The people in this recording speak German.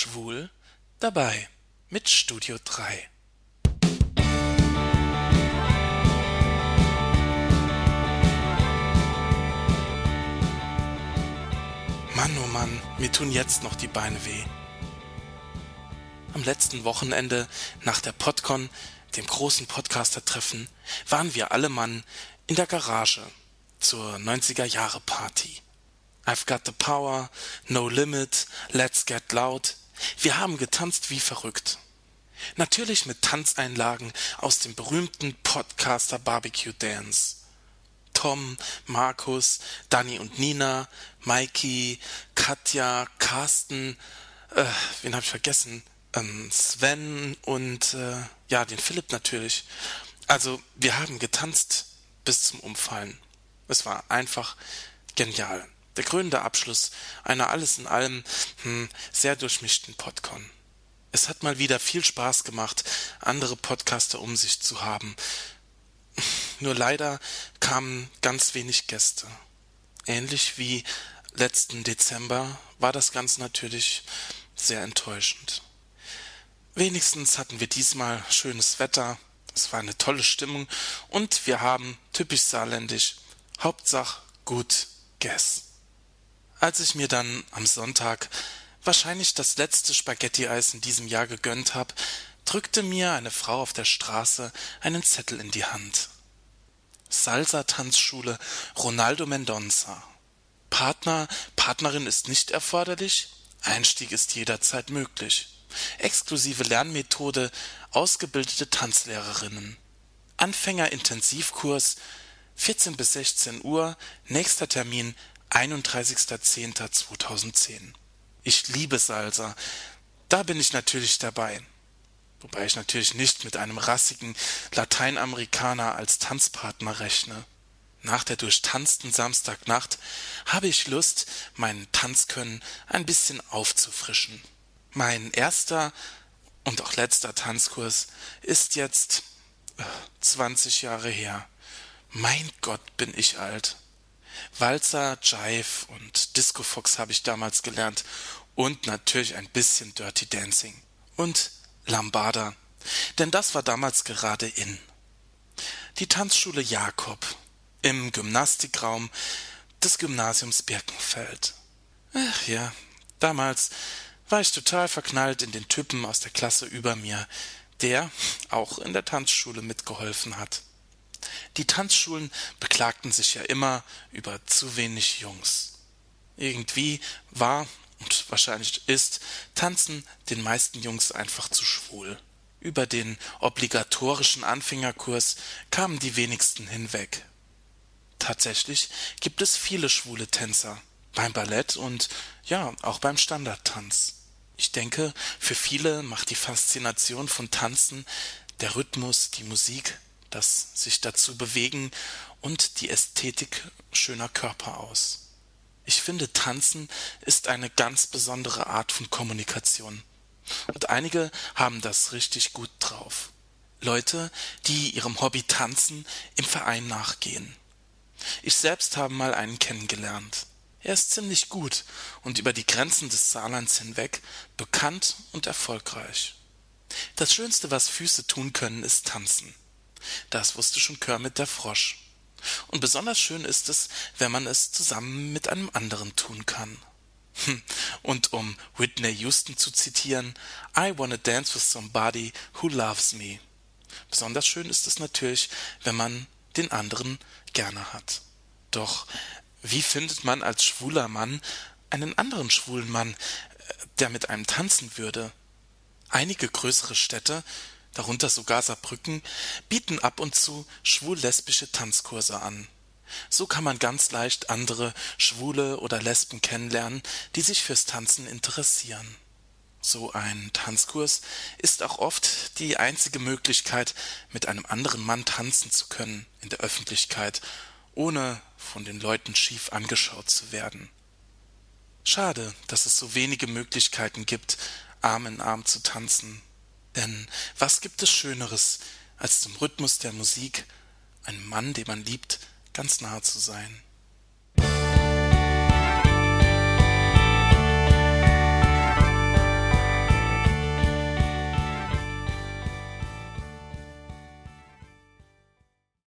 Schwul dabei mit Studio 3. Mann, oh Mann, mir tun jetzt noch die Beine weh. Am letzten Wochenende nach der Podcon, dem großen Podcaster-Treffen, waren wir alle Mann in der Garage zur 90er-Jahre-Party. I've got the power, no limit, let's get loud. Wir haben getanzt wie verrückt. Natürlich mit Tanzeinlagen aus dem berühmten Podcaster Barbecue Dance. Tom, Markus, Danny und Nina, Mikey, Katja, Carsten, äh, wen hab ich vergessen? Ähm, Sven und äh, ja, den Philipp natürlich. Also, wir haben getanzt bis zum Umfallen. Es war einfach genial. Der krönende Abschluss einer alles in allem hm, sehr durchmischten Podcon. Es hat mal wieder viel Spaß gemacht, andere Podcaster um sich zu haben, nur leider kamen ganz wenig Gäste. Ähnlich wie letzten Dezember war das Ganze natürlich sehr enttäuschend. Wenigstens hatten wir diesmal schönes Wetter, es war eine tolle Stimmung und wir haben, typisch saarländisch, Hauptsache gut Guess. Als ich mir dann am Sonntag wahrscheinlich das letzte Spaghetti-Eis in diesem Jahr gegönnt habe, drückte mir eine Frau auf der Straße einen Zettel in die Hand. Salsa-Tanzschule Ronaldo Mendonça. Partner, Partnerin ist nicht erforderlich, Einstieg ist jederzeit möglich. Exklusive Lernmethode, ausgebildete Tanzlehrerinnen. Anfänger-Intensivkurs, 14 bis 16 Uhr, nächster Termin 31.10.2010. Ich liebe Salsa. Da bin ich natürlich dabei wobei ich natürlich nicht mit einem rassigen Lateinamerikaner als Tanzpartner rechne. Nach der durchtanzten Samstagnacht habe ich Lust, meinen Tanzkönnen ein bisschen aufzufrischen. Mein erster und auch letzter Tanzkurs ist jetzt äh, zwanzig Jahre her. Mein Gott, bin ich alt. Walzer, Jive und Disco Fox habe ich damals gelernt und natürlich ein bisschen Dirty Dancing. Und Lambada, denn das war damals gerade in. Die Tanzschule Jakob im Gymnastikraum des Gymnasiums Birkenfeld. Ach ja, damals war ich total verknallt in den Typen aus der Klasse über mir, der auch in der Tanzschule mitgeholfen hat. Die Tanzschulen beklagten sich ja immer über zu wenig Jungs. Irgendwie war und wahrscheinlich ist, tanzen den meisten Jungs einfach zu schwul. Über den obligatorischen Anfängerkurs kamen die wenigsten hinweg. Tatsächlich gibt es viele schwule Tänzer beim Ballett und ja, auch beim Standardtanz. Ich denke, für viele macht die Faszination von Tanzen der Rhythmus, die Musik, das sich dazu bewegen und die Ästhetik schöner Körper aus. Ich finde, Tanzen ist eine ganz besondere Art von Kommunikation. Und einige haben das richtig gut drauf. Leute, die ihrem Hobby Tanzen im Verein nachgehen. Ich selbst habe mal einen kennengelernt. Er ist ziemlich gut und über die Grenzen des Saarlands hinweg bekannt und erfolgreich. Das Schönste, was Füße tun können, ist tanzen. Das wusste schon Kermit der Frosch. Und besonders schön ist es, wenn man es zusammen mit einem anderen tun kann. Hm. Und um Whitney Houston zu zitieren, I wanna dance with somebody who loves me. Besonders schön ist es natürlich, wenn man den anderen gerne hat. Doch wie findet man als schwuler Mann einen anderen schwulen Mann, der mit einem tanzen würde? Einige größere Städte darunter sogar Saarbrücken, bieten ab und zu schwul-lesbische Tanzkurse an. So kann man ganz leicht andere Schwule oder Lesben kennenlernen, die sich fürs Tanzen interessieren. So ein Tanzkurs ist auch oft die einzige Möglichkeit, mit einem anderen Mann tanzen zu können in der Öffentlichkeit, ohne von den Leuten schief angeschaut zu werden. Schade, dass es so wenige Möglichkeiten gibt, Arm in Arm zu tanzen denn was gibt es Schöneres, als zum Rhythmus der Musik einem Mann, den man liebt, ganz nahe zu sein?